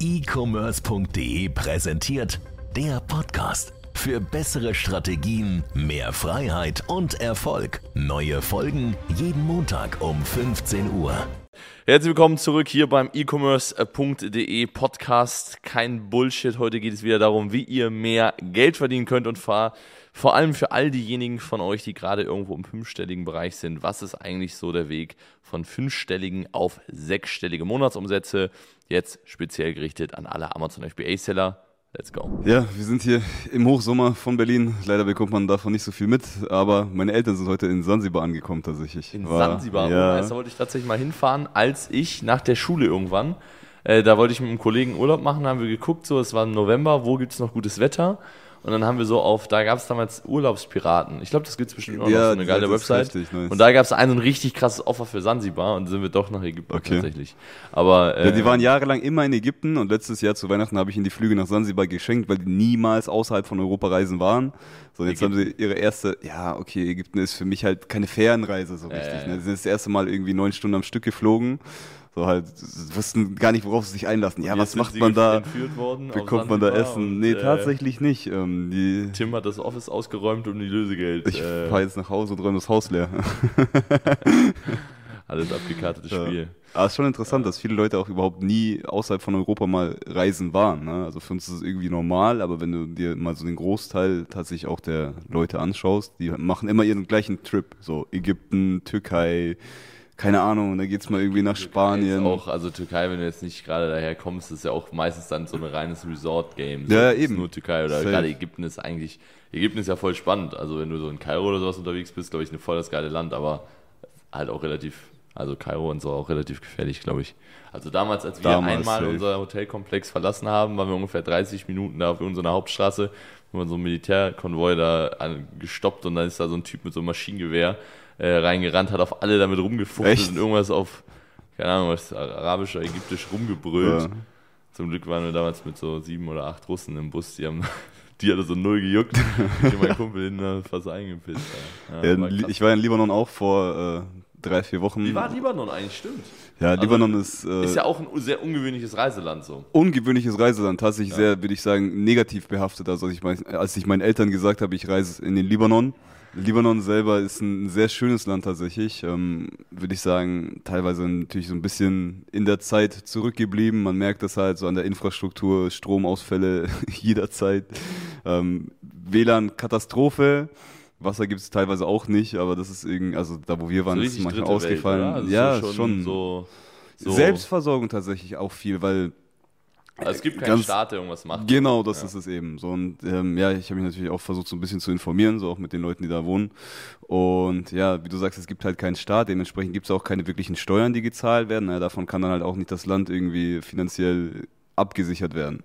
e-commerce.de präsentiert der Podcast. Für bessere Strategien, mehr Freiheit und Erfolg. Neue Folgen jeden Montag um 15 Uhr. Herzlich willkommen zurück hier beim e-commerce.de Podcast. Kein Bullshit. Heute geht es wieder darum, wie ihr mehr Geld verdienen könnt und vor, vor allem für all diejenigen von euch, die gerade irgendwo im fünfstelligen Bereich sind. Was ist eigentlich so der Weg von fünfstelligen auf sechsstellige Monatsumsätze? Jetzt speziell gerichtet an alle Amazon FBA-Seller. Let's go. Ja, wir sind hier im Hochsommer von Berlin. Leider bekommt man davon nicht so viel mit, aber meine Eltern sind heute in Sansibar angekommen tatsächlich. In War- Sansibar, ja. ja. da wollte ich tatsächlich mal hinfahren, als ich nach der Schule irgendwann, äh, da wollte ich mit einem Kollegen Urlaub machen, haben wir geguckt, so, es war im November, wo gibt es noch gutes Wetter? Und dann haben wir so auf, da gab es damals Urlaubspiraten. Ich glaube, das gibt es bestimmt auch noch, Ja, so eine geile Website. richtig nice. Und da gab es ein, richtig krasses Offer für Sansibar und sind wir doch nach Ägypten Okay. tatsächlich. Aber äh, Ja, die waren jahrelang immer in Ägypten und letztes Jahr zu Weihnachten habe ich ihnen die Flüge nach Sansibar geschenkt, weil die niemals außerhalb von Europa reisen waren. So, jetzt haben sie ihre erste, ja, okay, Ägypten ist für mich halt keine Fernreise so richtig. ja, Ne? Sie sind das erste Mal irgendwie neun Stunden am Stück geflogen. So halt, wussten gar nicht, worauf sie sich einlassen. Ja, was macht man da? worden Bekommt man da Essen? Nee, äh, tatsächlich nicht. Ähm, die, Tim hat das Office ausgeräumt und die Lösegeld. ich äh, fahre jetzt nach Hause und räume das Haus leer. alles abgekartetes Ja. Spiel. Aber es ist schon interessant, dass viele Leute auch überhaupt nie außerhalb von Europa mal reisen waren. Ne? Also für uns ist es irgendwie normal, aber wenn du dir mal so den Großteil tatsächlich auch der Leute anschaust, die machen immer ihren gleichen Trip. So Ägypten, Türkei, keine Ahnung, dann geht's mal irgendwie nach Spanien. Ist auch, also Türkei, wenn du jetzt nicht gerade daher kommst, ist ja auch meistens dann so ein reines Resort-Game. So, Ja, ist eben. Nur Türkei oder Safe. gerade Ägypten ist eigentlich, Ägypten ist ja voll spannend. Also wenn du so in Kairo oder sowas unterwegs bist, glaube ich, ein voll das geile Land, aber halt auch relativ, also Kairo und so auch relativ gefährlich, glaube ich. Also damals, als wir Damals, einmal safe. unser Hotelkomplex verlassen haben, waren wir ungefähr 30 Minuten da auf unserer Hauptstraße, wo man so ein Militärkonvoi da gestoppt und dann ist da so ein Typ mit so einem Maschinengewehr äh, reingerannt, hat auf alle damit rumgefuchtelt Echt? und irgendwas auf, keine Ahnung, was arabisch oder ägyptisch rumgebrüllt. Ja. Zum Glück waren wir damals mit so sieben oder acht Russen im Bus, die haben, die hatte so null gejuckt. ich und mein Kumpel hin äh, fast eingepisst. Ja. Ja, war ich war in Libanon auch vor äh, drei, vier Wochen. Wie war Libanon eigentlich? Stimmt. Ja, Also, Libanon ist, äh, Ist ja auch ein sehr ungewöhnliches Reiseland so. ungewöhnliches Reiseland, tatsächlich sehr, würde ich sagen, negativ behaftet. Also als ich, mein, als ich meinen Eltern gesagt habe, ich reise in den Libanon. Libanon selber ist ein sehr schönes Land tatsächlich, ähm, würde ich sagen, teilweise natürlich so ein bisschen in der Zeit zurückgeblieben. Man merkt das halt so an der Infrastruktur, Stromausfälle jederzeit, ähm, WLAN-Katastrophe. Wasser gibt es teilweise auch nicht, aber das ist irgendwie, also da wo wir waren, so ist manchmal Welt, ausgefallen. oder? Also ja, so schon. So, so Selbstversorgung tatsächlich auch viel, weil Also es gibt keinen ganz- Staat, der irgendwas macht. Genau, das Ja. ist es eben. So und ähm, ja, ich habe mich natürlich auch versucht, so ein bisschen zu informieren, so auch mit den Leuten, die da wohnen. Und ja, wie du sagst, es gibt halt keinen Staat, dementsprechend gibt es auch keine wirklichen Steuern, die gezahlt werden. Ja, davon kann dann halt auch nicht das Land irgendwie finanziell abgesichert werden.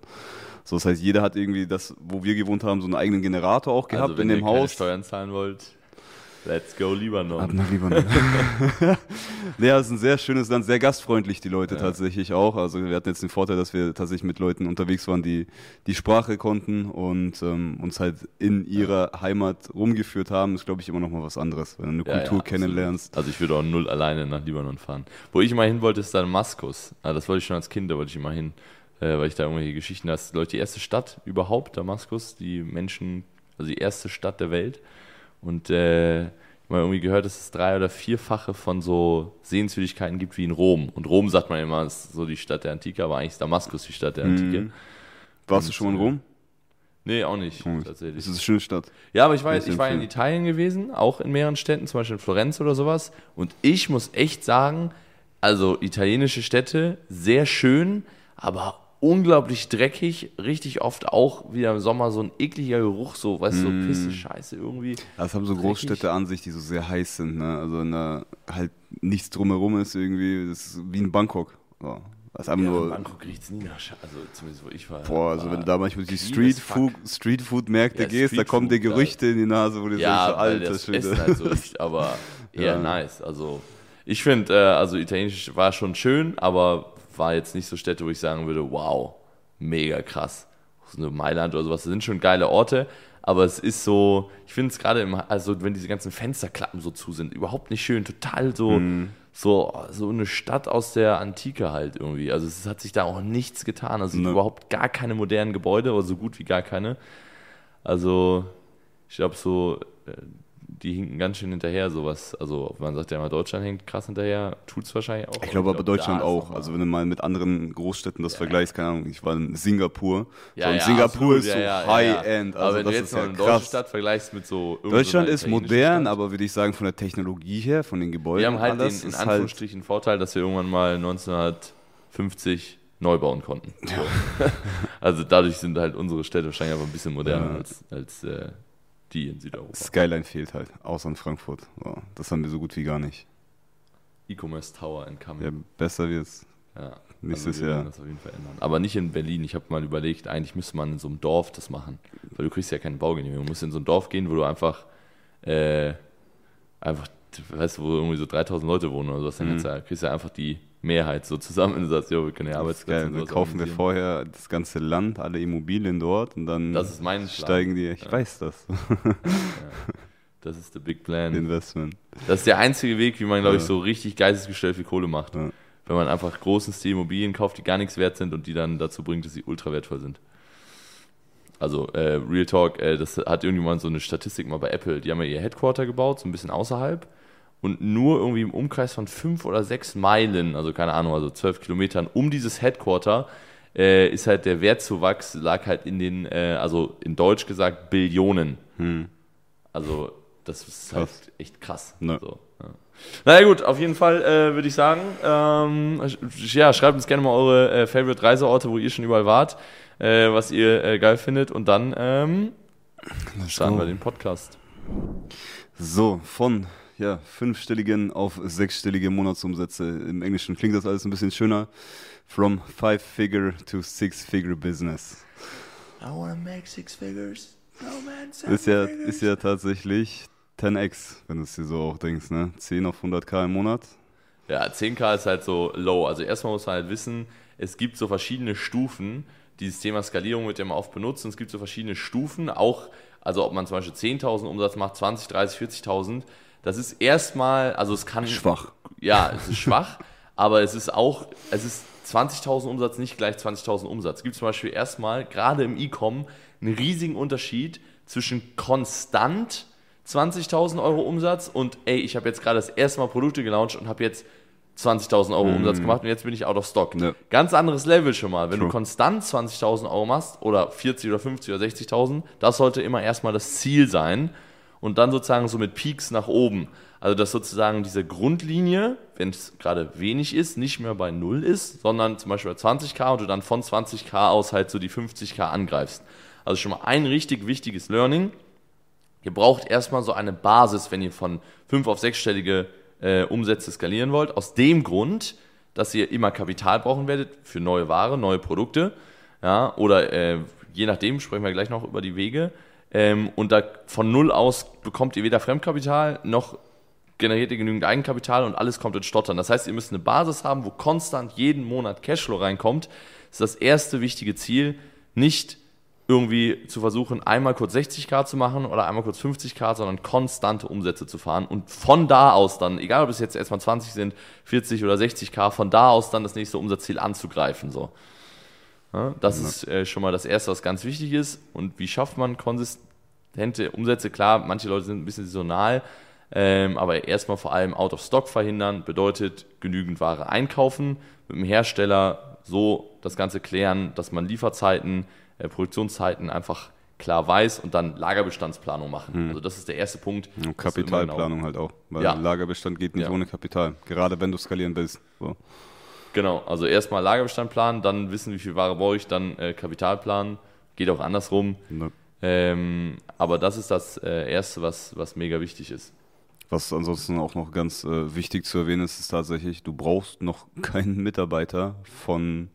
So, das heißt, jeder hat irgendwie das, wo wir gewohnt haben, so einen eigenen Generator auch gehabt also wenn in dem ihr Haus. Steuern zahlen wollt, let's go Libanon. Ab nach Libanon. ja, es ist ein sehr schönes Land, sehr gastfreundlich, die Leute tatsächlich auch. Also wir hatten jetzt den Vorteil, dass wir tatsächlich mit Leuten unterwegs waren, die die Sprache konnten und ähm, uns halt in ihrer Heimat rumgeführt haben. Ist, glaube ich, immer noch mal was anderes, wenn du eine Ja, Kultur ja, kennenlernst. Also ich würde auch null alleine nach Libanon fahren. Wo ich immer hin wollte, ist Damaskus. Ah, das wollte ich schon als Kind, da wollte ich immer hin, äh, weil ich da irgendwelche Geschichten, das glaube ich, die erste Stadt überhaupt, Damaskus, die Menschen, also die erste Stadt der Welt. Und äh, ich habe mal irgendwie gehört, dass es drei- oder vierfache von so Sehenswürdigkeiten gibt wie in Rom. Und Rom sagt man immer, ist so die Stadt der Antike, aber eigentlich ist Damaskus die Stadt der Antike. Mhm. Warst du schon mal in Rom? Nee, auch nicht, Gut. tatsächlich. Das ist eine schöne Stadt. Ja, aber ich war, Kann ich war in. Italien gewesen, auch in mehreren Städten, zum Beispiel in Florenz oder sowas. Und ich muss echt sagen, also italienische Städte, sehr schön, aber unglaublich dreckig, richtig oft auch wieder im Sommer so ein ekliger Geruch, so, weißt du, Mm. so Pisse, Scheiße irgendwie. Das haben so Dreckig. Großstädte an sich, die so sehr heiß sind. Ne? Also wenn da halt nichts drumherum ist irgendwie, das ist wie in Bangkok. So. Das Ja, in nur, Bangkok riecht es nie nach Scheiße, also zumindest wo ich war. Boah, also war wenn du da manchmal die as Street Ja, gehst, da Street kommen dir Gerüchte in die Nase, wo du Ja, weil alter das Schwede. Halt so riecht, aber eher Ja. nice. Also ich finde, äh, also Italienisch war schon schön, aber war jetzt nicht so Städte, wo ich sagen würde, wow, mega krass. So eine Mailand oder sowas, das sind schon geile Orte, aber es ist so, ich finde es gerade im, also wenn diese ganzen Fensterklappen so zu sind, überhaupt nicht schön, total so, Mhm. so, so eine Stadt aus der Antike halt irgendwie. Also es hat sich da auch nichts getan. Also Ne. überhaupt gar keine modernen Gebäude oder so gut wie gar keine. Also ich glaube so, äh, die hinken ganz schön hinterher sowas. Also man sagt ja immer, Deutschland hängt krass hinterher, tut es wahrscheinlich auch. Ich glaube aber da Deutschland auch. Also wenn du mal mit anderen Großstädten das vergleichst, keine Ahnung, ich war in Singapur. Ja, so, und ja, Singapur absolut, ist so ja, ja, ja, High-End. ja. Also aber wenn das du jetzt ist ja eine deutsche krass. Stadt vergleichst mit so Deutschland ist modern, Stadt. aber würde ich sagen, von der Technologie her, von den Gebäuden, Wir haben halt den in halt, Anführungsstrichen Vorteil, dass wir irgendwann mal 1950 neu bauen konnten. So. also dadurch sind halt unsere Städte wahrscheinlich aber ein bisschen moderner Ja. als, als äh, die in Südeuropa. Skyline fehlt halt, außer in Frankfurt. Das haben wir so gut wie gar nicht. E-Commerce Tower in Ja, Kamen. besser wird's. Ja. Nächstes werden Jahr. Das auf jeden Fall ändern. Aber nicht in Berlin. Ich habe mal überlegt, eigentlich müsste man in so einem Dorf das machen. Weil du kriegst ja keine Baugenehmigung. Du musst in so ein Dorf gehen, wo du einfach, äh, einfach, weißt du, wo irgendwie so 3000 Leute wohnen oder sowas. Dann Mhm. ja, kriegst du ja einfach die Mehrheit so zusammen und du sagst, jo, wir können ja Arbeitsplätze Dann kaufen wir vorher das ganze Land, alle Immobilien dort und dann Das ist mein Plan. steigen die. Ich Ja. weiß das. Das ist der Big Plan. Investment. Das ist der einzige Weg, wie man, glaube ich, Ja. so richtig geistesgestellt viel Kohle macht. Ja. Wenn man einfach großen Stil Immobilien kauft, die gar nichts wert sind und die dann dazu bringt, dass sie ultra wertvoll sind. Also, äh, Real Talk, äh, das hat irgendjemand so eine Statistik mal bei Apple. Die haben ja ihr Headquarter gebaut, so ein bisschen außerhalb. Und nur irgendwie im Umkreis von fünf oder sechs Meilen, also keine Ahnung, also zwölf Kilometern um dieses Headquarter, äh, ist halt der Wertzuwachs, lag halt in den, äh, also in Deutsch gesagt, Billionen. Hm. Also, das ist Krass. halt echt krass. Ne. So, ja. Naja, gut, auf jeden Fall äh, würde ich sagen, ähm, ja, schreibt uns gerne mal eure äh, Favorite Reiseorte, wo ihr schon überall wart, äh, was ihr äh, geil findet und dann ähm, starten wir den Podcast. So, von ja, fünfstelligen auf sechsstellige Monatsumsätze. Im Englischen klingt das alles ein bisschen schöner. From five-figure to six-figure business. I wanna make six figures. No man, Ist ja, ist ja tatsächlich 10x, wenn du es dir so auch denkst, ne? 10 auf 100k im Monat. Ja, 10k ist halt so low. Also erstmal muss man halt wissen, es gibt so verschiedene Stufen. Dieses Thema Skalierung wird ja immer oft benutzt und es gibt so verschiedene Stufen. Auch, also ob man zum Beispiel 10.000 Umsatz macht, 20, 30, 40.000. Das ist erstmal, also es kann... Schwach. Ja, es ist schwach, aber es ist auch, es ist 20.000 Umsatz nicht gleich 20.000 Umsatz. Es gibt zum Beispiel erstmal, gerade im E-Com, einen riesigen Unterschied zwischen konstant 20.000 Euro Umsatz und ey, ich habe jetzt gerade das erste Mal Produkte gelauncht und habe jetzt 20.000 Euro Umsatz gemacht und jetzt bin ich out of stock. Ja. Ganz anderes Level schon mal. Wenn True. du konstant 20.000 Euro machst oder 40 oder 50 oder 60.000, das sollte immer erstmal das Ziel sein und dann sozusagen so mit Peaks nach oben. Also dass sozusagen diese Grundlinie, wenn es gerade wenig ist, nicht mehr bei Null ist, sondern zum Beispiel bei 20k und du dann von 20k aus halt so die 50k angreifst. Also schon mal ein richtig wichtiges Learning. Ihr braucht erstmal so eine Basis, wenn ihr von fünf auf sechsstellige äh, Umsätze skalieren wollt. Aus dem Grund, dass ihr immer Kapital brauchen werdet für neue Ware, neue Produkte. Ja, oder äh, je nachdem sprechen wir gleich noch über die Wege. Ähm, und da von null aus bekommt ihr weder Fremdkapital noch generiert ihr genügend Eigenkapital und alles kommt ins Stottern. Das heißt, ihr müsst eine Basis haben, wo konstant jeden Monat Cashflow reinkommt. Das ist das erste wichtige Ziel. Nicht irgendwie zu versuchen, einmal kurz 60k zu machen oder einmal kurz 50k, sondern konstante Umsätze zu fahren und von da aus dann, egal ob es jetzt erstmal 20 sind, 40 oder 60k, von da aus dann das nächste Umsatzziel anzugreifen. So. Ja, das ist äh, schon mal das Erste, was ganz wichtig ist. Und wie schafft man konsistente Umsätze? Klar, manche Leute sind ein bisschen saisonal, ähm, aber erstmal vor allem Out of Stock verhindern, bedeutet genügend Ware einkaufen, mit dem Hersteller so das Ganze klären, dass man Lieferzeiten, äh, Produktionszeiten einfach klar weiß und dann Lagerbestandsplanung machen. Also das ist der erste Punkt. Und immer Kapitalplanung halt auch. Weil Ja. Lagerbestand geht nicht Ja. ohne Kapital. Gerade wenn du skalieren willst. So. Genau, also erstmal Lagerbestand planen, dann wissen, wie viel Ware brauche ich, dann äh, Kapital planen. Geht auch andersrum. Ne. Ähm, aber das ist das äh, Erste, was, was mega wichtig ist. Was ansonsten auch noch ganz äh, wichtig zu erwähnen ist, ist tatsächlich, du brauchst noch keinen Mitarbeiter von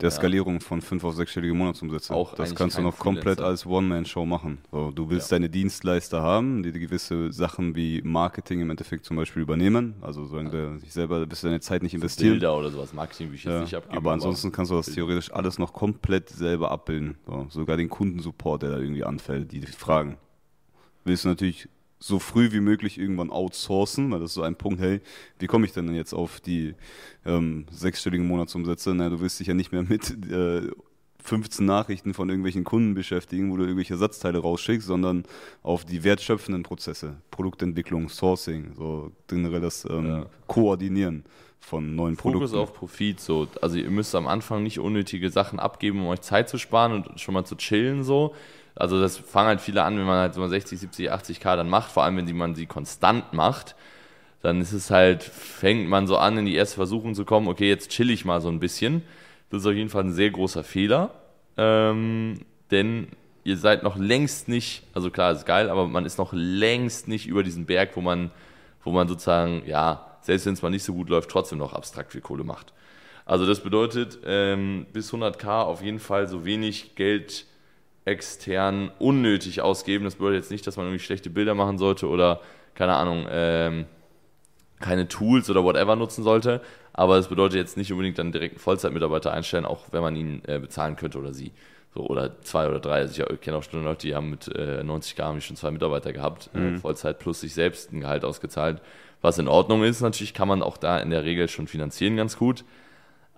der Ja. Skalierung von fünf auf sechsstellige Monatsumsätze. Auch das kannst du noch komplett als One-Man-Show machen. So, du willst Ja. deine Dienstleister haben, die, gewisse Sachen wie Marketing im Endeffekt zum Beispiel übernehmen. Also sagen wir, sich selber wirst du deine Zeit nicht investieren. Bilder oder sowas, Marketing, wie ich jetzt Ja, nicht abgeben. aber ansonsten kannst du das theoretisch alles noch komplett selber abbilden. So, sogar den Kundensupport, der da irgendwie anfällt, die Fragen. Willst du natürlich so früh wie möglich irgendwann outsourcen, weil das ist so ein Punkt, hey, wie komme ich denn jetzt auf die ähm, sechsstelligen Monatsumsätze? Na, du willst dich ja nicht mehr mit äh, 15 Nachrichten von irgendwelchen Kunden beschäftigen, wo du irgendwelche Ersatzteile rausschickst, sondern auf die wertschöpfenden Prozesse, Produktentwicklung, Sourcing, so generell das ähm, ja. Koordinieren von neuen Fokus Produkten. Fokus auf Profit, so. Also ihr müsst am Anfang nicht unnötige Sachen abgeben, um euch Zeit zu sparen und schon mal zu chillen, so. Also das fangen halt viele an, wenn man halt so 60, 70, 80k dann macht, vor allem wenn man sie konstant macht, dann ist es halt, fängt man so an, in die erste Versuchung zu kommen, okay, jetzt chill ich mal so ein bisschen. Das ist auf jeden Fall ein sehr großer Fehler, ähm, denn ihr seid noch längst nicht, also klar, ist geil, aber man ist noch längst nicht über diesen Berg, wo man, wo man sozusagen, ja, selbst wenn es mal nicht so gut läuft, trotzdem noch abstrakt viel Kohle macht. Also das bedeutet, ähm, bis 100k auf jeden Fall so wenig Geld extern unnötig ausgeben. Das bedeutet jetzt nicht, dass man irgendwie schlechte Bilder machen sollte oder, keine Ahnung, ähm, keine Tools oder whatever nutzen sollte. Aber es bedeutet jetzt nicht unbedingt dann direkt einen Vollzeitmitarbeiter einstellen, auch wenn man ihn äh, bezahlen könnte oder sie. So, oder zwei oder drei. Also ich kenne auch schon Leute, die haben mit äh, 90 K haben schon zwei Mitarbeiter gehabt, äh, mhm. Vollzeit plus sich selbst ein Gehalt ausgezahlt. Was in Ordnung ist, natürlich kann man auch da in der Regel schon finanzieren ganz gut.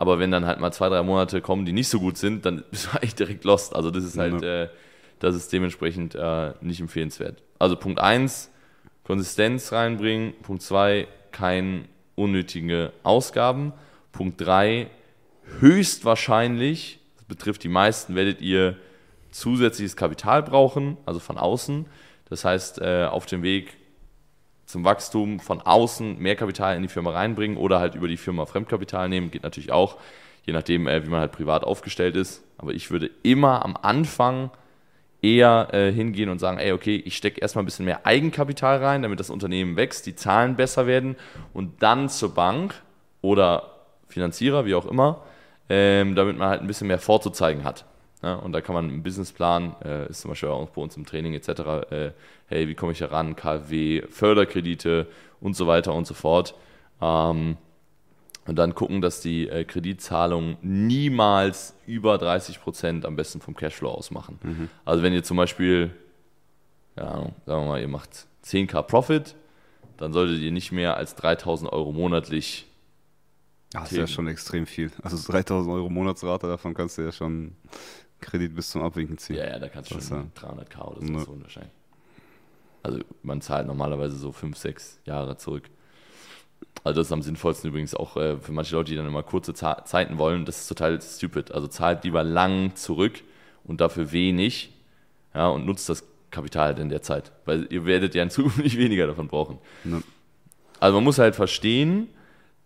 Aber wenn dann halt mal zwei, drei Monate kommen, die nicht so gut sind, dann bist du eigentlich direkt lost. Also das ist halt, ja. äh, das ist dementsprechend äh, nicht empfehlenswert. Also Punkt 1, Konsistenz reinbringen. Punkt 2, kein unnötige Ausgaben. Punkt 3, höchstwahrscheinlich, das betrifft die meisten, werdet ihr zusätzliches Kapital brauchen, also von außen. Das heißt, äh, auf dem Weg zum Wachstum von außen mehr Kapital in die Firma reinbringen oder halt über die Firma Fremdkapital nehmen, geht natürlich auch, je nachdem, äh, wie man halt privat aufgestellt ist. Aber ich würde immer am Anfang eher äh, hingehen und sagen, ey, okay, ich stecke erstmal ein bisschen mehr Eigenkapital rein, damit das Unternehmen wächst, die Zahlen besser werden und dann zur Bank oder Finanzierer, wie auch immer, ähm, damit man halt ein bisschen mehr vorzuzeigen hat. Ja, und da kann man einen Businessplan, äh, ist zum Beispiel auch bei uns im Training etc., äh, hey, wie komme ich heran, KfW, Förderkredite und so weiter und so fort. Ähm, und dann gucken, dass die äh, Kreditzahlungen niemals über 30 Prozent am besten vom Cashflow ausmachen. Mhm. Also wenn ihr zum Beispiel, ja, sagen wir mal, ihr macht 10k Profit, dann solltet ihr nicht mehr als 3000 Euro monatlich. Das ist ja schon extrem viel. Also 3000 Euro Monatsrate, davon kannst du ja schon Kredit bis zum Abwinken ziehen. Ja, ja, da kannst du schon 300k oder so, ne. so wahrscheinlich. Also man zahlt normalerweise so 5, 6 Jahre zurück. Also das ist am sinnvollsten übrigens auch äh, für manche Leute, die dann immer kurze Za Zeiten wollen. Das ist total stupid. Also zahlt lieber lang zurück und dafür wenig ja, und nutzt das Kapital in der Zeit. Weil ihr werdet ja in Zukunft nicht weniger davon brauchen. Ne. Also man muss halt verstehen,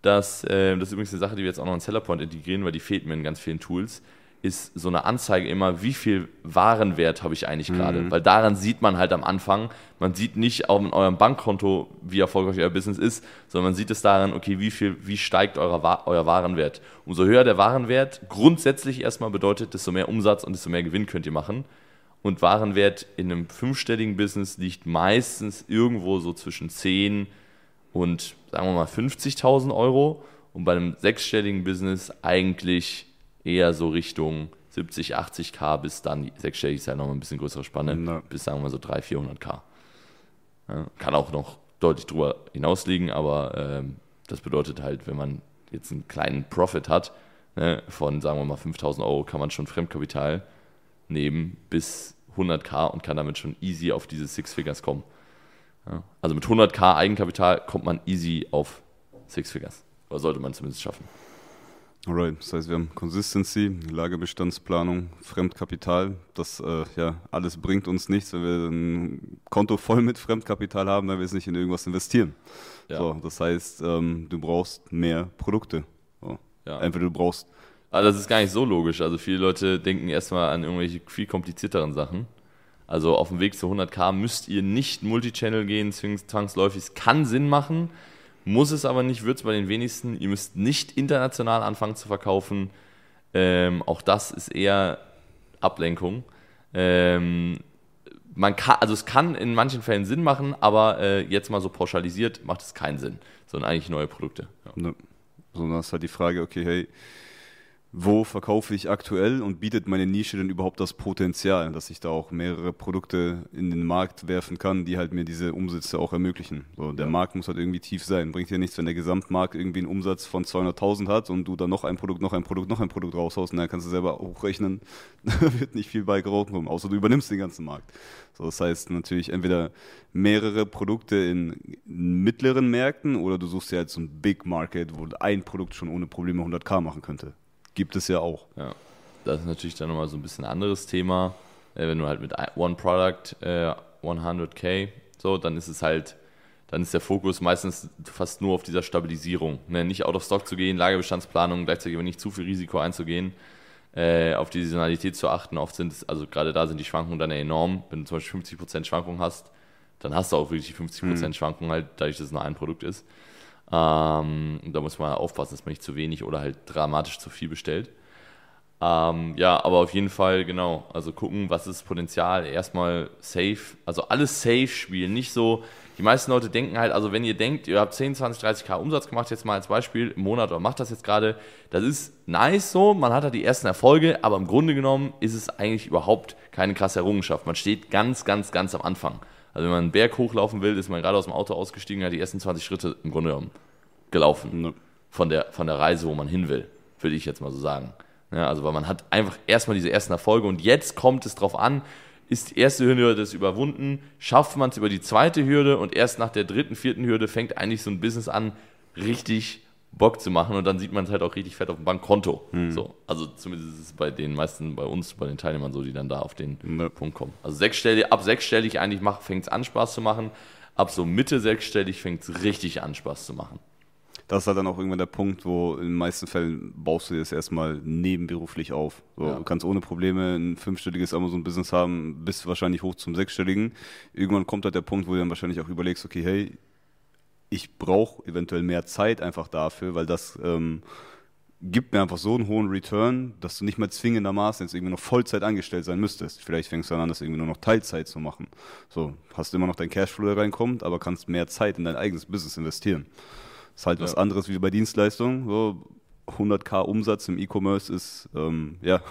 dass, äh, das ist übrigens eine Sache, die wir jetzt auch noch in Sellerpoint integrieren, weil die fehlt mir in ganz vielen Tools ist so eine Anzeige immer, wie viel Warenwert habe ich eigentlich gerade. Mhm. Weil daran sieht man halt am Anfang, man sieht nicht auf eurem Bankkonto, wie erfolgreich euer Business ist, sondern man sieht es daran, okay, wie viel, wie steigt euer, euer Warenwert. Umso höher der Warenwert grundsätzlich erstmal bedeutet, desto mehr Umsatz und desto mehr Gewinn könnt ihr machen. Und Warenwert in einem fünfstelligen Business liegt meistens irgendwo so zwischen 10 und sagen wir mal 50.000 Euro. Und bei einem sechsstelligen Business eigentlich eher so Richtung 70, 80k bis dann, sechsstellig ist ja noch ein bisschen größere Spanne, ja. bis sagen wir so 300, 400k. Ja, kann auch noch deutlich drüber hinaus liegen, aber ähm, das bedeutet halt, wenn man jetzt einen kleinen Profit hat, ne, von sagen wir mal 5000 Euro, kann man schon Fremdkapital nehmen bis 100k und kann damit schon easy auf diese Six Figures kommen. Ja, also mit 100k Eigenkapital kommt man easy auf Six Figures. Oder sollte man zumindest schaffen. Alright, das heißt, wir haben Consistency, Lagerbestandsplanung, Fremdkapital. Das äh, ja alles bringt uns nichts, wenn wir ein Konto voll mit Fremdkapital haben, wenn wir es nicht in irgendwas investieren. Ja. So, das heißt, ähm, du brauchst mehr Produkte. So. Ja. Entweder du brauchst. Aber das ist gar nicht so logisch. Also viele Leute denken erstmal an irgendwelche viel komplizierteren Sachen. Also auf dem Weg zu 100k müsst ihr nicht Multichannel gehen, zwangsläufig. Es kann Sinn machen muss es aber nicht, wird es bei den wenigsten. Ihr müsst nicht international anfangen zu verkaufen. Ähm, auch das ist eher Ablenkung. Ähm, man kann, also es kann in manchen Fällen Sinn machen, aber äh, jetzt mal so pauschalisiert macht es keinen Sinn, sondern eigentlich neue Produkte. Ja. Ne. So, dann ist halt die Frage, okay, hey, wo verkaufe ich aktuell und bietet meine Nische denn überhaupt das Potenzial, dass ich da auch mehrere Produkte in den Markt werfen kann, die halt mir diese Umsätze auch ermöglichen. So, der ja. Markt muss halt irgendwie tief sein. Bringt dir nichts, wenn der Gesamtmarkt irgendwie einen Umsatz von 200.000 hat und du dann noch ein Produkt, noch ein Produkt, noch ein Produkt raushaust und dann kannst du selber hochrechnen, da wird nicht viel bei kommen, außer du übernimmst den ganzen Markt. So, das heißt natürlich entweder mehrere Produkte in mittleren Märkten oder du suchst dir halt so ein Big Market, wo ein Produkt schon ohne Probleme 100k machen könnte gibt es ja auch. Ja, das ist natürlich dann nochmal so ein bisschen ein anderes Thema. Äh, wenn du halt mit One Product äh, 100k, so, dann ist es halt, dann ist der Fokus meistens fast nur auf dieser Stabilisierung. Ne? Nicht out of stock zu gehen, Lagerbestandsplanung, gleichzeitig aber nicht zu viel Risiko einzugehen, äh, auf die Saisonalität zu achten. Oft sind es, also gerade da sind die Schwankungen dann enorm. Wenn du zum Beispiel 50% Schwankungen hast, dann hast du auch wirklich die 50% mhm. Schwankungen halt, dadurch, dass es nur ein Produkt ist. Ähm, da muss man aufpassen, dass man nicht zu wenig oder halt dramatisch zu viel bestellt. Ähm, ja, aber auf jeden Fall, genau, also gucken, was ist Potenzial. Erstmal safe, also alles safe spielen, nicht so. Die meisten Leute denken halt, also wenn ihr denkt, ihr habt 10, 20, 30k Umsatz gemacht, jetzt mal als Beispiel im Monat oder macht das jetzt gerade, das ist nice so, man hat halt die ersten Erfolge, aber im Grunde genommen ist es eigentlich überhaupt keine krasse Errungenschaft. Man steht ganz, ganz, ganz am Anfang. Also wenn man einen Berg hochlaufen will, ist man gerade aus dem Auto ausgestiegen, hat die ersten 20 Schritte im Grunde genommen gelaufen. Ne. Von, der, von der Reise, wo man hin will, würde ich jetzt mal so sagen. Ja, also weil man hat einfach erstmal diese ersten Erfolge und jetzt kommt es drauf an, ist die erste Hürde das überwunden, schafft man es über die zweite Hürde und erst nach der dritten, vierten Hürde fängt eigentlich so ein Business an, richtig Bock zu machen und dann sieht man es halt auch richtig fett auf dem Bankkonto. Hm. So, also zumindest ist es bei den meisten, bei uns, bei den Teilnehmern so, die dann da auf den ne. Punkt kommen. Also sechsstellig, ab sechsstellig eigentlich fängt es an Spaß zu machen, ab so Mitte sechsstellig fängt es richtig an Spaß zu machen. Das ist halt dann auch irgendwann der Punkt, wo in den meisten Fällen baust du das erstmal nebenberuflich auf. So, ja. Du kannst ohne Probleme ein fünfstelliges Amazon-Business haben, bis wahrscheinlich hoch zum sechsstelligen. Irgendwann kommt halt der Punkt, wo du dann wahrscheinlich auch überlegst, okay, hey, ich brauche eventuell mehr Zeit einfach dafür, weil das ähm, gibt mir einfach so einen hohen Return, dass du nicht mehr zwingendermaßen jetzt irgendwie noch Vollzeit angestellt sein müsstest. Vielleicht fängst du dann an, das irgendwie nur noch Teilzeit zu machen. So, hast immer noch dein Cashflow, der reinkommt, aber kannst mehr Zeit in dein eigenes Business investieren. Das ist halt ja. was anderes wie bei Dienstleistungen. So 100k Umsatz im E-Commerce ist, ähm, ja,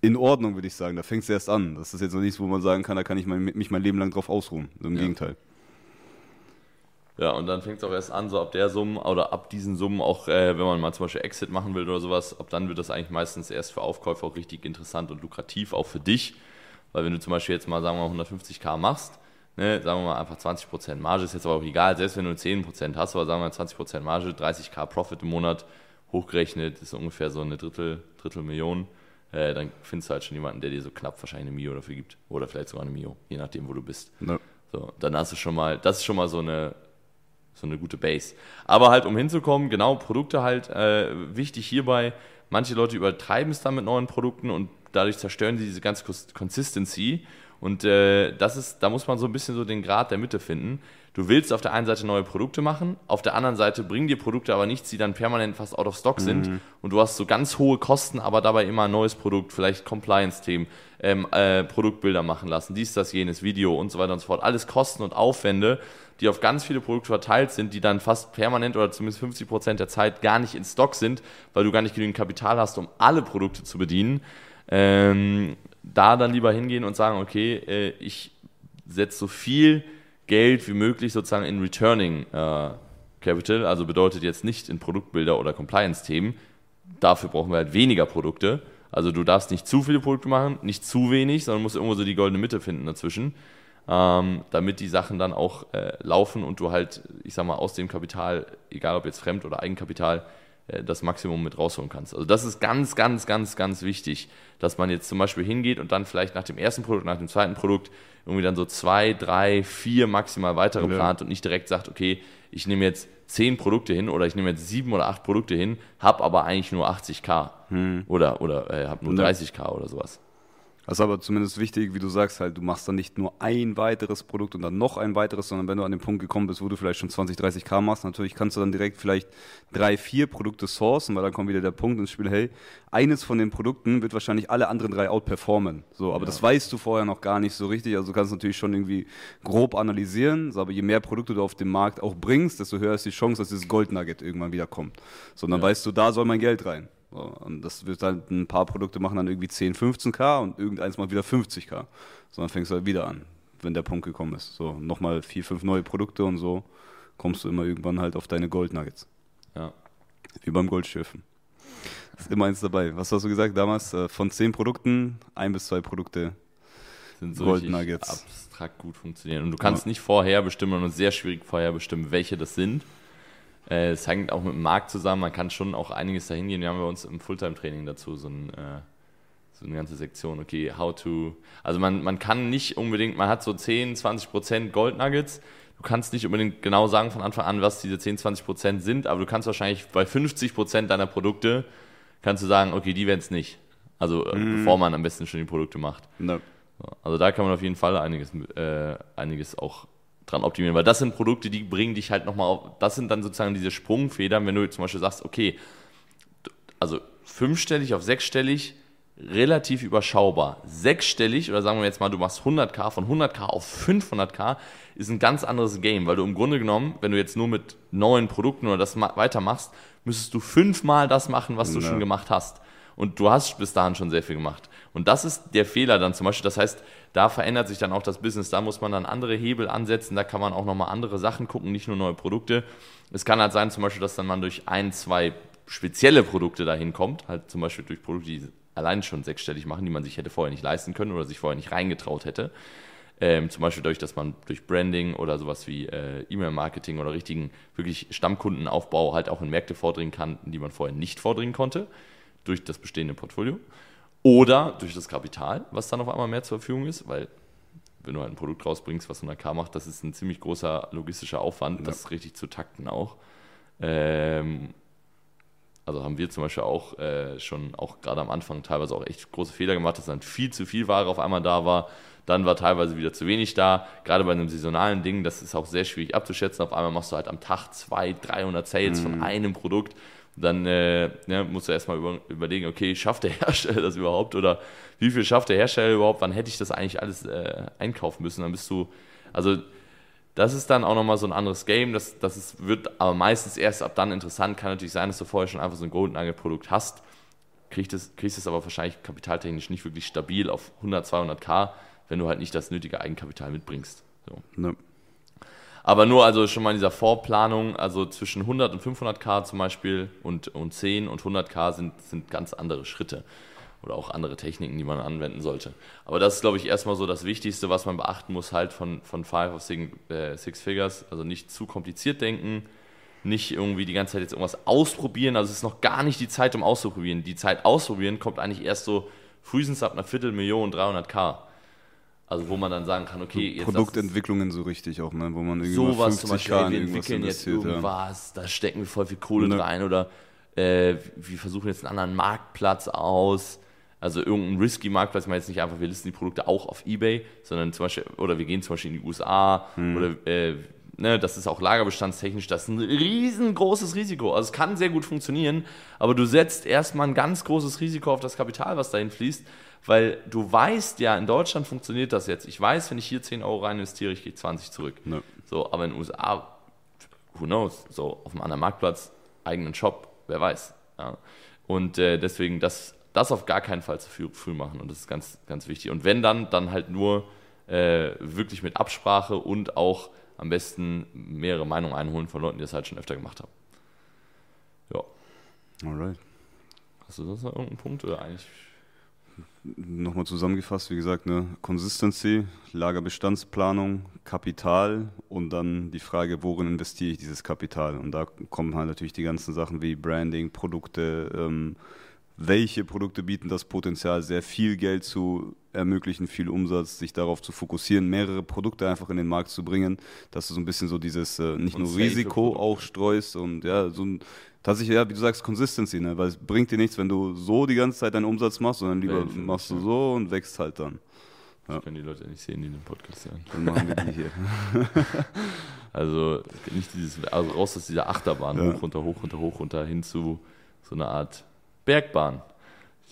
in Ordnung, würde ich sagen. Da fängt es erst an. Das ist jetzt noch nichts, wo man sagen kann, da kann ich mein, mich mein Leben lang drauf ausruhen. Im ja. Gegenteil. Ja, und dann fängt es auch erst an, so ab der Summe oder ab diesen Summen auch, äh, wenn man mal zum Beispiel Exit machen will oder sowas, ab dann wird das eigentlich meistens erst für Aufkäufer auch richtig interessant und lukrativ, auch für dich. Weil wenn du zum Beispiel jetzt mal, sagen wir mal, 150k machst, ne, sagen wir mal einfach 20% Marge, ist jetzt aber auch egal, selbst wenn du 10% hast, aber sagen wir mal 20% Marge, 30k Profit im Monat, hochgerechnet ist ungefähr so eine Drittel, Drittel Million, äh, dann findest du halt schon jemanden, der dir so knapp wahrscheinlich eine Mio dafür gibt. Oder vielleicht sogar eine Mio, je nachdem, wo du bist. Ja. So, dann hast du schon mal, das ist schon mal so eine so eine gute Base. Aber halt, um hinzukommen, genau, Produkte halt äh, wichtig hierbei. Manche Leute übertreiben es dann mit neuen Produkten und dadurch zerstören sie diese ganze Consistency. Und äh, das ist, da muss man so ein bisschen so den Grad der Mitte finden. Du willst auf der einen Seite neue Produkte machen, auf der anderen Seite bringen dir Produkte aber nichts, die dann permanent fast out of stock sind. Mhm. Und du hast so ganz hohe Kosten, aber dabei immer ein neues Produkt, vielleicht Compliance-Themen, ähm, äh, Produktbilder machen lassen, dies, das, jenes, Video und so weiter und so fort. Alles Kosten und Aufwände, die auf ganz viele Produkte verteilt sind, die dann fast permanent oder zumindest 50 Prozent der Zeit gar nicht in Stock sind, weil du gar nicht genügend Kapital hast, um alle Produkte zu bedienen. Ähm, da dann lieber hingehen und sagen, okay, äh, ich setze so viel Geld wie möglich sozusagen in Returning äh, Capital, also bedeutet jetzt nicht in Produktbilder oder Compliance-Themen. Dafür brauchen wir halt weniger Produkte. Also du darfst nicht zu viele Produkte machen, nicht zu wenig, sondern musst irgendwo so die goldene Mitte finden dazwischen ähm, damit die Sachen dann auch äh, laufen und du halt, ich sag mal, aus dem Kapital, egal ob jetzt Fremd- oder Eigenkapital, das Maximum mit rausholen kannst. Also das ist ganz, ganz, ganz, ganz wichtig, dass man jetzt zum Beispiel hingeht und dann vielleicht nach dem ersten Produkt, nach dem zweiten Produkt irgendwie dann so zwei, drei, vier maximal weitere ja. plant und nicht direkt sagt, okay, ich nehme jetzt zehn Produkte hin oder ich nehme jetzt sieben oder acht Produkte hin, habe aber eigentlich nur 80k hm. oder, oder äh, habe nur 30k oder sowas. Das ist aber zumindest wichtig, wie du sagst, halt, du machst dann nicht nur ein weiteres Produkt und dann noch ein weiteres, sondern wenn du an den Punkt gekommen bist, wo du vielleicht schon 20, 30 K machst, natürlich kannst du dann direkt vielleicht drei, vier Produkte sourcen, weil dann kommt wieder der Punkt ins Spiel, hey, eines von den Produkten wird wahrscheinlich alle anderen drei outperformen. So, aber ja. das weißt du vorher noch gar nicht so richtig. Also du kannst natürlich schon irgendwie grob analysieren, so, aber je mehr Produkte du auf dem Markt auch bringst, desto höher ist die Chance, dass dieses Goldnugget irgendwann wieder kommt. So, dann ja. weißt du, da soll mein Geld rein. So, und das wird halt ein paar Produkte machen dann irgendwie 10, 15k und irgendeins mal wieder 50k. So, dann fängst du halt wieder an, wenn der Punkt gekommen ist. So, nochmal vier, fünf neue Produkte und so kommst du immer irgendwann halt auf deine Gold Nuggets. Ja. Wie beim Goldschürfen. Ist immer eins dabei. Was hast du gesagt damals? Äh, Von zehn Produkten, ein bis zwei Produkte sind so Gold richtig Nuggets. abstrakt gut funktionieren. Und du kannst Ja. nicht vorher bestimmen und sehr schwierig vorher bestimmen, welche das sind. Äh, Es hängt auch mit dem Markt zusammen. Man kann schon auch einiges dahin gehen. Wir haben bei uns im Fulltime-Training dazu so, ein, äh, so eine ganze Sektion. Okay, how to. Also man, man kann nicht unbedingt, man hat so 10, 20 Prozent Gold Nuggets. Du kannst nicht unbedingt genau sagen von Anfang an, was diese 10, 20 Prozent sind, aber du kannst wahrscheinlich bei 50 Prozent deiner Produkte kannst du sagen, okay, die werden es nicht. Also äh, bevor man am besten schon die Produkte macht. So, Also da kann man auf jeden Fall einiges, äh, einiges auch dran optimieren, weil das sind Produkte, die bringen dich halt nochmal auf, das sind dann sozusagen diese Sprungfedern, wenn du zum Beispiel sagst, okay, also fünfstellig auf sechsstellig, relativ überschaubar. Sechsstellig, oder sagen wir jetzt mal, du machst 100k, von 100k auf 500k, ist ein ganz anderes Game, weil du im Grunde genommen, wenn du jetzt nur mit neuen Produkten oder das ma- weitermachst, müsstest du fünfmal das machen, was du Ja. schon gemacht hast. Und du hast bis dahin schon sehr viel gemacht. Und das ist der Fehler dann zum Beispiel. Das heißt, da verändert sich dann auch das Business. Da muss man dann andere Hebel ansetzen. Da kann man auch nochmal andere Sachen gucken, nicht nur neue Produkte. Es kann halt sein, zum Beispiel, dass dann man durch ein, zwei spezielle Produkte dahin kommt. Halt zum Beispiel durch Produkte, die allein schon sechsstellig machen, die man sich hätte vorher nicht leisten können oder sich vorher nicht reingetraut hätte. Ähm, zum Beispiel dadurch, dass man durch Branding oder sowas wie äh, E-Mail-Marketing oder richtigen, wirklich Stammkundenaufbau halt auch in Märkte vordringen kann, die man vorher nicht vordringen konnte, durch das bestehende Portfolio. Oder durch das Kapital, was dann auf einmal mehr zur Verfügung ist, weil wenn du halt ein Produkt rausbringst, was 100k macht, das ist ein ziemlich großer logistischer Aufwand, das richtig zu takten auch. Ähm, also haben wir zum Beispiel auch äh, schon, auch gerade am Anfang teilweise auch echt große Fehler gemacht, dass dann viel zu viel Ware auf einmal da war. Dann war teilweise wieder zu wenig da. Gerade bei einem saisonalen Ding, das ist auch sehr schwierig abzuschätzen. Auf einmal machst du halt am Tag 200, 300 Sales von einem Produkt. Dann äh, ne, musst du erstmal über, überlegen, okay, schafft der Hersteller das überhaupt? Oder wie viel schafft der Hersteller überhaupt? Wann hätte ich das eigentlich alles äh, einkaufen müssen? Dann bist du, also das ist dann auch nochmal so ein anderes Game. Das, das ist, wird aber meistens erst ab dann interessant. Kann natürlich sein, dass du vorher schon einfach so ein Golden Nugget Produkt hast. Kriegst es, kriegst es aber wahrscheinlich kapitaltechnisch nicht wirklich stabil auf 100, 200k, wenn du halt nicht das nötige Eigenkapital mitbringst. So. Ne. Aber nur also schon mal in dieser Vorplanung, also zwischen 100 und 500k zum Beispiel und, und 10 und 100k sind, sind ganz andere Schritte oder auch andere Techniken, die man anwenden sollte. Aber das ist, glaube ich, erstmal so das Wichtigste, was man beachten muss, halt von, von Five of Six, äh, Six Figures. Also nicht zu kompliziert denken, nicht irgendwie die ganze Zeit jetzt irgendwas ausprobieren. Also es ist noch gar nicht die Zeit, um auszuprobieren. Die Zeit ausprobieren kommt eigentlich erst so frühestens ab einer Viertelmillion, 300k. Also wo man dann sagen kann, okay, jetzt Produktentwicklungen so richtig auch, ne? wo man irgendwie sowas zum 50k Beispiel, ey, wir irgendwas entwickeln jetzt investiert. Ja. irgendwas, da stecken wir voll viel Kohle Ne. rein oder äh, wir versuchen jetzt einen anderen Marktplatz aus. Also irgendein risky Marktplatz, ich meine jetzt nicht einfach, wir listen die Produkte auch auf Ebay, sondern zum Beispiel, oder wir gehen zum Beispiel in die USA Hm. oder äh, ne, das ist auch lagerbestandstechnisch, das ist ein riesengroßes Risiko. Also es kann sehr gut funktionieren, aber du setzt erstmal ein ganz großes Risiko auf das Kapital, was dahin fließt, weil du weißt ja, in Deutschland funktioniert das jetzt. Ich weiß, wenn ich hier 10 Euro rein investiere, ich gehe 20 zurück. Ne. So, aber in den USA, who knows, so auf einem anderen Marktplatz, eigenen Shop, wer weiß. Ja. Und äh, deswegen das, das auf gar keinen Fall zu früh, früh machen und das ist ganz, ganz wichtig. Und wenn dann, dann halt nur äh, wirklich mit Absprache und auch am besten mehrere Meinungen einholen von Leuten, die das halt schon öfter gemacht haben. Ja. Alright. Hast du sonst noch irgendeinen Punkt oder eigentlich? Nochmal zusammengefasst, wie gesagt, ne, Consistency, Lagerbestandsplanung, Kapital und dann die Frage, worin investiere ich dieses Kapital? Und da kommen halt natürlich die ganzen Sachen wie Branding, Produkte, ähm, welche Produkte bieten das Potenzial, sehr viel Geld zu ermöglichen, viel Umsatz, sich darauf zu fokussieren, mehrere Produkte einfach in den Markt zu bringen, dass du so ein bisschen so dieses äh, nicht Und nur Risiko Produkte. auch streust und ja, so ein tatsächlich, ja, wie du sagst, Consistency, ne? weil es bringt dir nichts, wenn du so die ganze Zeit deinen Umsatz machst, sondern lieber mich, machst du ja. so und wächst halt dann. Das können die Leute nicht sehen, die den Podcast hören. Dann machen wir die hier. Also nicht dieses, also raus aus dieser Achterbahn, Ja. hoch, runter, hoch, runter, hoch, runter, hin zu so einer Art Bergbahn,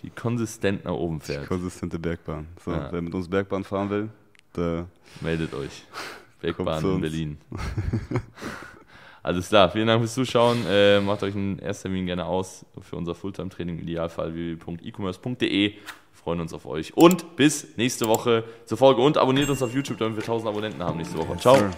die konsistent nach oben fährt. Konsistente Bergbahn. So, Ja. wer mit uns Bergbahn fahren will, der Meldet euch. Bergbahn in. Berlin. Alles klar, vielen Dank fürs Zuschauen. Äh, macht euch einen Ersttermin gerne aus für unser Fulltime-Training. Im Idealfall www.ecommerce.de. Freuen uns auf euch. Und bis nächste Woche zur Folge. Und abonniert uns auf YouTube, damit wir 1000 Abonnenten haben nächste Woche. Ciao.